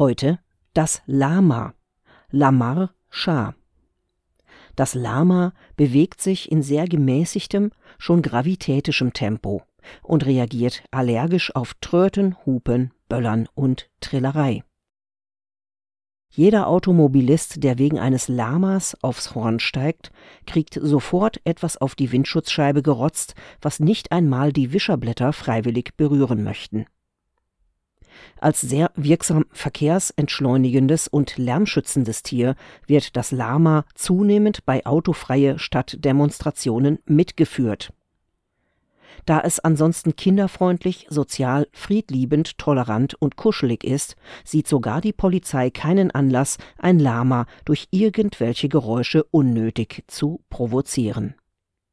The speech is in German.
Heute das Lama. Lamar Shah. Das Lama bewegt sich in sehr gemäßigtem, schon gravitätischem Tempo und reagiert allergisch auf Tröten, Hupen, Böllern und Trillerei. Jeder Automobilist, der wegen eines Lamas aufs Horn steigt, kriegt sofort etwas auf die Windschutzscheibe gerotzt, was nicht einmal die Wischerblätter freiwillig berühren möchten. Als sehr wirksam verkehrsentschleunigendes und lärmschützendes Tier wird das Lama zunehmend bei autofreie Stadtdemonstrationen mitgeführt. Da es ansonsten kinderfreundlich, sozial, friedliebend, tolerant und kuschelig ist, sieht sogar die Polizei keinen Anlass, ein Lama durch irgendwelche Geräusche unnötig zu provozieren